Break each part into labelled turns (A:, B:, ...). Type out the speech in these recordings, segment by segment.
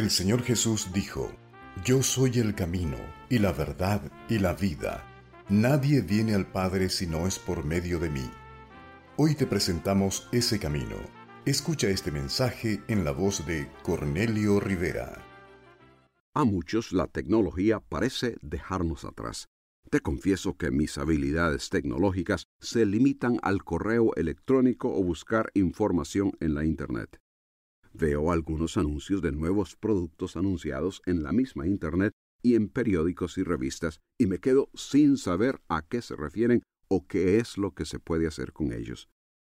A: El Señor Jesús dijo, Yo soy el camino, y la verdad, y la vida. Nadie viene al Padre si no es por medio de mí. Hoy te presentamos ese camino. Escucha este mensaje en la voz de Cornelio Rivera.
B: A muchos la tecnología parece dejarnos atrás. Te confieso que mis habilidades tecnológicas se limitan al correo electrónico o buscar información en la Internet. Veo algunos anuncios de nuevos productos anunciados en la misma Internet y en periódicos y revistas y me quedo sin saber a qué se refieren o qué es lo que se puede hacer con ellos.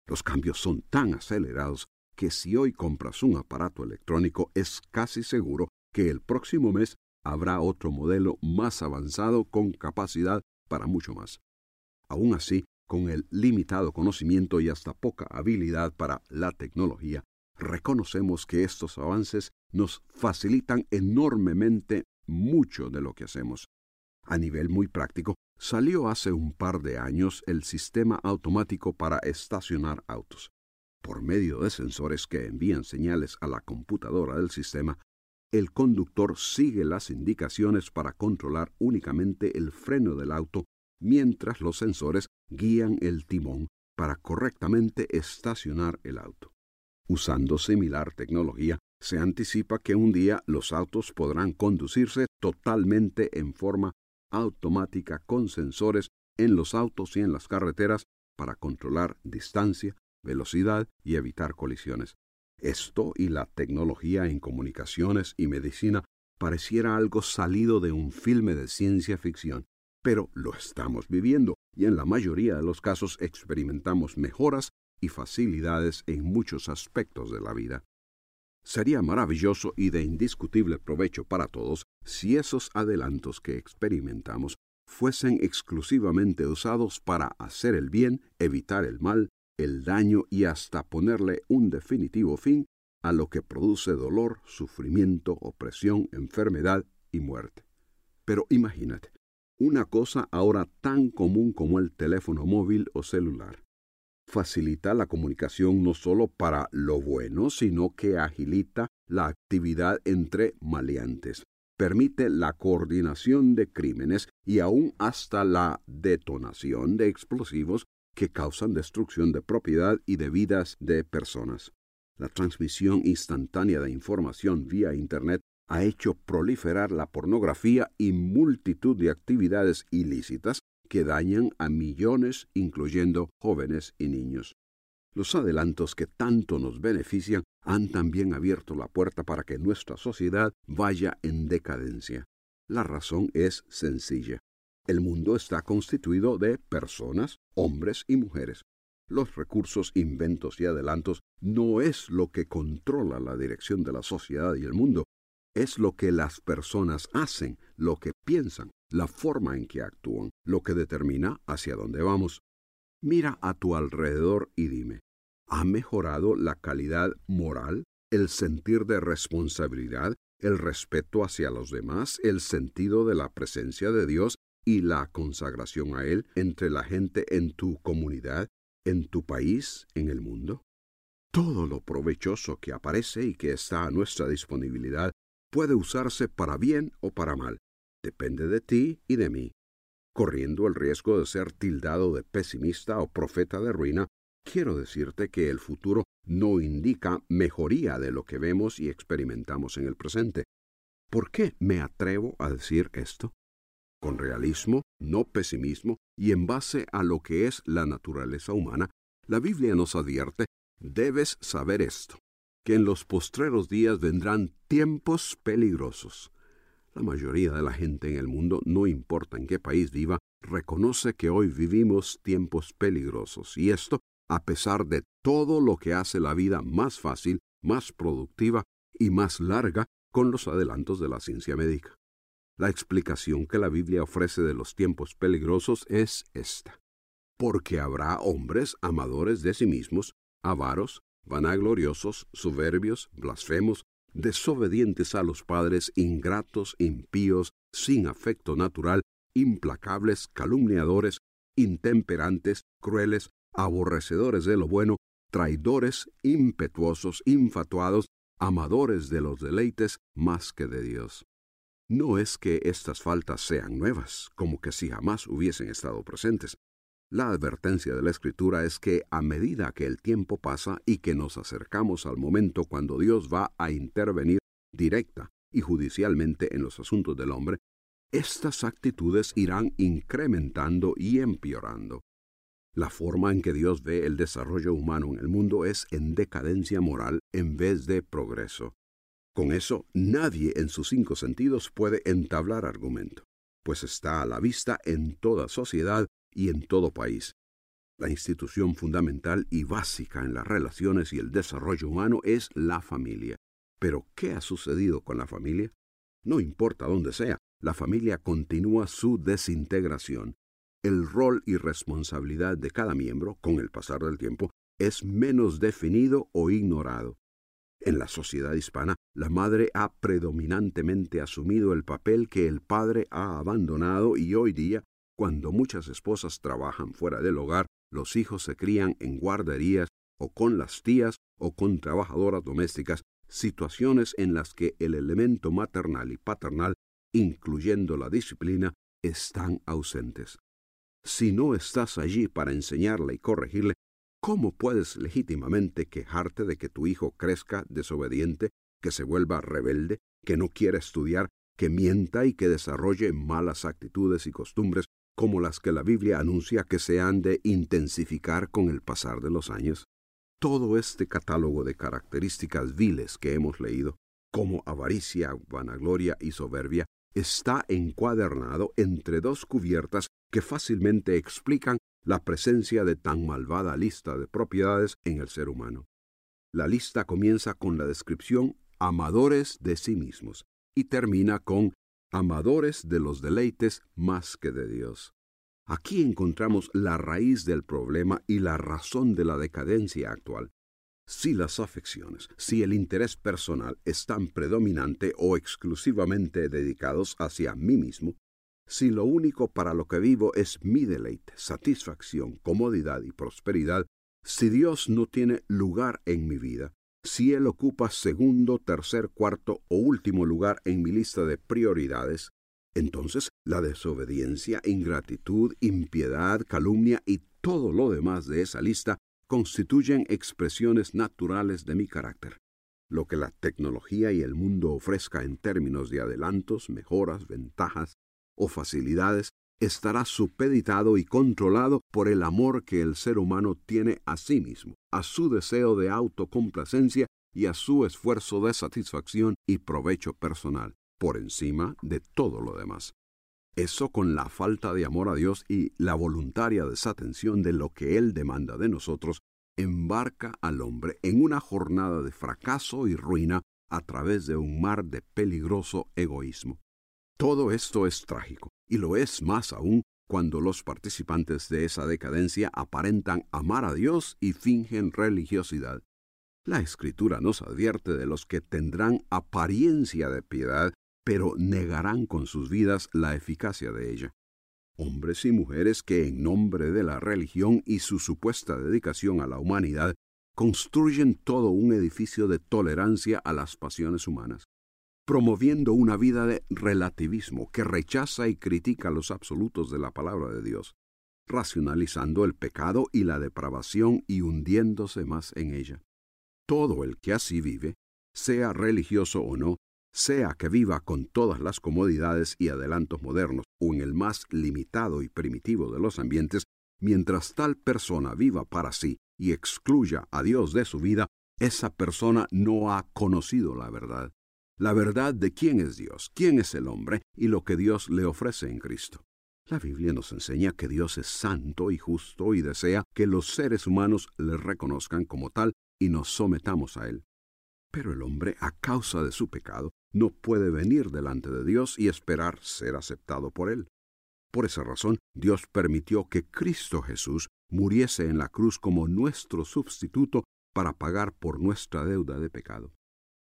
B: Los cambios son tan acelerados que si hoy compras un aparato electrónico es casi seguro que el próximo mes habrá otro modelo más avanzado con capacidad para mucho más. Aún así, con el limitado conocimiento y hasta poca habilidad para la tecnología, reconocemos que estos avances nos facilitan enormemente mucho de lo que hacemos. A nivel muy práctico, salió hace un par de años el sistema automático para estacionar autos. Por medio de sensores que envían señales a la computadora del sistema, el conductor sigue las indicaciones para controlar únicamente el freno del auto mientras los sensores guían el timón para correctamente estacionar el auto. Usando similar tecnología, se anticipa que un día los autos podrán conducirse totalmente en forma automática con sensores en los autos y en las carreteras para controlar distancia, velocidad y evitar colisiones. Esto y la tecnología en comunicaciones y medicina pareciera algo salido de un filme de ciencia ficción, pero lo estamos viviendo y en la mayoría de los casos experimentamos mejoras y facilidades en muchos aspectos de la vida. Sería maravilloso y de indiscutible provecho para todos si esos adelantos que experimentamos fuesen exclusivamente usados para hacer el bien, evitar el mal, el daño y hasta ponerle un definitivo fin a lo que produce dolor, sufrimiento, opresión, enfermedad y muerte. Pero imagínate, una cosa ahora tan común como el teléfono móvil o celular facilita la comunicación no solo para lo bueno, sino que agilita la actividad entre maleantes, permite la coordinación de crímenes y aún hasta la detonación de explosivos que causan destrucción de propiedad y de vidas de personas. La transmisión instantánea de información vía Internet ha hecho proliferar la pornografía y multitud de actividades ilícitas que dañan a millones, incluyendo jóvenes y niños. Los adelantos que tanto nos benefician han también abierto la puerta para que nuestra sociedad vaya en decadencia. La razón es sencilla. El mundo está constituido de personas, hombres y mujeres. Los recursos, inventos y adelantos no es lo que controla la dirección de la sociedad y el mundo, es lo que las personas hacen, lo que piensan, la forma en que actúan, lo que determina hacia dónde vamos. Mira a tu alrededor y dime, ¿ha mejorado la calidad moral, el sentir de responsabilidad, el respeto hacia los demás, el sentido de la presencia de Dios y la consagración a Él entre la gente en tu comunidad, en tu país, en el mundo? Todo lo provechoso que aparece y que está a nuestra disponibilidad puede usarse para bien o para mal. Depende de ti y de mí. corriendo el riesgo de ser tildado de pesimista o profeta de ruina, quiero decirte que el futuro no indica mejoría de lo que vemos y experimentamos en el presente. ¿Por qué me atrevo a decir esto? Con realismo, no pesimismo, y en base a lo que es la naturaleza humana, la Biblia nos advierte, debes saber esto, que en los postreros días vendrán tiempos peligrosos. La mayoría de la gente en el mundo, no importa en qué país viva, reconoce que hoy vivimos tiempos peligrosos, y esto a pesar de todo lo que hace la vida más fácil, más productiva y más larga con los adelantos de la ciencia médica. La explicación que la Biblia ofrece de los tiempos peligrosos es esta. Porque habrá hombres amadores de sí mismos, avaros, vanagloriosos, soberbios, blasfemos, desobedientes a los padres, ingratos, impíos, sin afecto natural, implacables, calumniadores, intemperantes, crueles, aborrecedores de lo bueno, traidores, impetuosos, infatuados, amadores de los deleites más que de Dios. No es que estas faltas sean nuevas, como que si jamás hubiesen estado presentes. La advertencia de la Escritura es que a medida que el tiempo pasa y que nos acercamos al momento cuando Dios va a intervenir directa y judicialmente en los asuntos del hombre, estas actitudes irán incrementando y empeorando. La forma en que Dios ve el desarrollo humano en el mundo es en decadencia moral en vez de progreso. Con eso nadie en sus cinco sentidos puede entablar argumento, pues está a la vista en toda sociedad y en todo país. La institución fundamental y básica en las relaciones y el desarrollo humano es la familia. Pero, ¿qué ha sucedido con la familia? No importa dónde sea, la familia continúa su desintegración el rol y responsabilidad de cada miembro, con el pasar del tiempo, es menos definido o ignorado. En la sociedad hispana, la madre ha predominantemente asumido el papel que el padre ha abandonado y hoy día, cuando muchas esposas trabajan fuera del hogar, los hijos se crían en guarderías o con las tías o con trabajadoras domésticas, situaciones en las que el elemento maternal y paternal, incluyendo la disciplina, están ausentes. Si no estás allí para enseñarle y corregirle, ¿cómo puedes legítimamente quejarte de que tu hijo crezca desobediente, que se vuelva rebelde, que no quiera estudiar, que mienta y que desarrolle malas actitudes y costumbres como las que la Biblia anuncia que se han de intensificar con el pasar de los años? Todo este catálogo de características viles que hemos leído, como avaricia, vanagloria y soberbia, está encuadernado entre dos cubiertas que fácilmente explican la presencia de tan malvada lista de propiedades en el ser humano. La lista comienza con la descripción amadores de sí mismos y termina con amadores de los deleites más que de Dios. Aquí encontramos la raíz del problema y la razón de la decadencia actual. Si las afecciones, si el interés personal están predominante o exclusivamente dedicados hacia mí mismo, si lo único para lo que vivo es mi deleite, satisfacción, comodidad y prosperidad, si Dios no tiene lugar en mi vida, si Él ocupa segundo, tercer, cuarto o último lugar en mi lista de prioridades, entonces la desobediencia, ingratitud, impiedad, calumnia y todo lo demás de esa lista constituyen expresiones naturales de mi carácter. Lo que la tecnología y el mundo ofrezca en términos de adelantos, mejoras, ventajas, o facilidades estará supeditado y controlado por el amor que el ser humano tiene a sí mismo, a su deseo de autocomplacencia y a su esfuerzo de satisfacción y provecho personal, por encima de todo lo demás. Eso con la falta de amor a Dios y la voluntaria desatención de lo que Él demanda de nosotros, embarca al hombre en una jornada de fracaso y ruina a través de un mar de peligroso egoísmo. Todo esto es trágico, y lo es más aún cuando los participantes de esa decadencia aparentan amar a Dios y fingen religiosidad. La Escritura nos advierte de los que tendrán apariencia de piedad, pero negarán con sus vidas la eficacia de ella. Hombres y mujeres que en nombre de la religión y su supuesta dedicación a la humanidad construyen todo un edificio de tolerancia a las pasiones humanas promoviendo una vida de relativismo que rechaza y critica los absolutos de la palabra de Dios, racionalizando el pecado y la depravación y hundiéndose más en ella. Todo el que así vive, sea religioso o no, sea que viva con todas las comodidades y adelantos modernos o en el más limitado y primitivo de los ambientes, mientras tal persona viva para sí y excluya a Dios de su vida, esa persona no ha conocido la verdad, la verdad de quién es Dios, quién es el hombre y lo que Dios le ofrece en Cristo. La Biblia nos enseña que Dios es santo y justo y desea que los seres humanos le reconozcan como tal y nos sometamos a Él. Pero el hombre, a causa de su pecado, no puede venir delante de Dios y esperar ser aceptado por Él. Por esa razón, Dios permitió que Cristo Jesús muriese en la cruz como nuestro sustituto para pagar por nuestra deuda de pecado.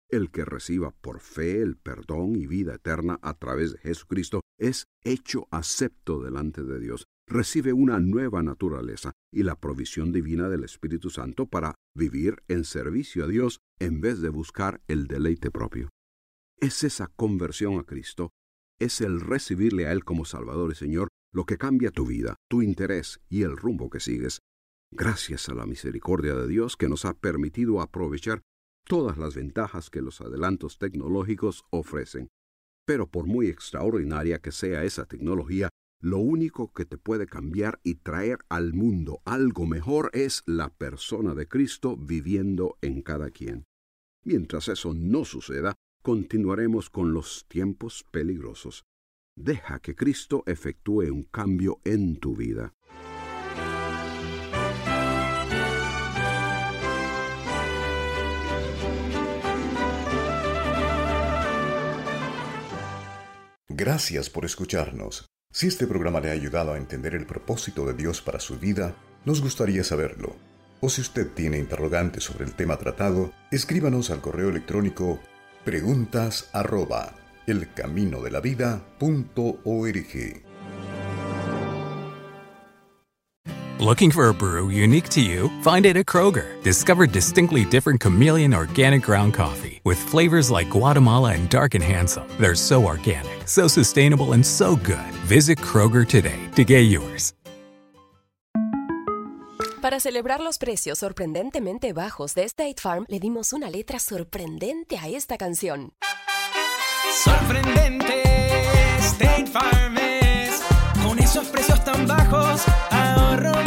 B: El que reciba por fe el perdón y vida eterna a través de Jesucristo es hecho acepto delante de Dios, recibe una nueva naturaleza y la provisión divina del Espíritu Santo para vivir en servicio a Dios en vez de buscar el deleite propio. Es esa conversión a Cristo, es el recibirle a Él como Salvador y Señor lo que cambia tu vida, tu interés y el rumbo que sigues. Gracias a la misericordia de Dios que nos ha permitido aprovechar todas las ventajas que los adelantos tecnológicos ofrecen. Pero por muy extraordinaria que sea esa tecnología, lo único que te puede cambiar y traer al mundo algo mejor es la persona de Cristo viviendo en cada quien. Mientras eso no suceda, continuaremos con los tiempos peligrosos. Deja que Cristo efectúe un cambio en tu vida.
A: Gracias por escucharnos. Si este programa le ha ayudado a entender el propósito de Dios para su vida, nos gustaría saberlo. O si usted tiene interrogantes sobre el tema tratado, escríbanos al correo electrónico preguntas arroba elcaminodelavida.org.
C: Looking for a brew unique to you? Find it at Kroger. Discover distinctly different chameleon organic ground coffee with flavors like Guatemala and Dark and Handsome. They're so organic, so sustainable, and so good. Visit Kroger today to get yours.
D: Para celebrar los precios sorprendentemente bajos de State Farm, le dimos una letra sorprendente a esta canción.
E: Sorprendente, State Farm es, con esos precios tan bajos, ahorro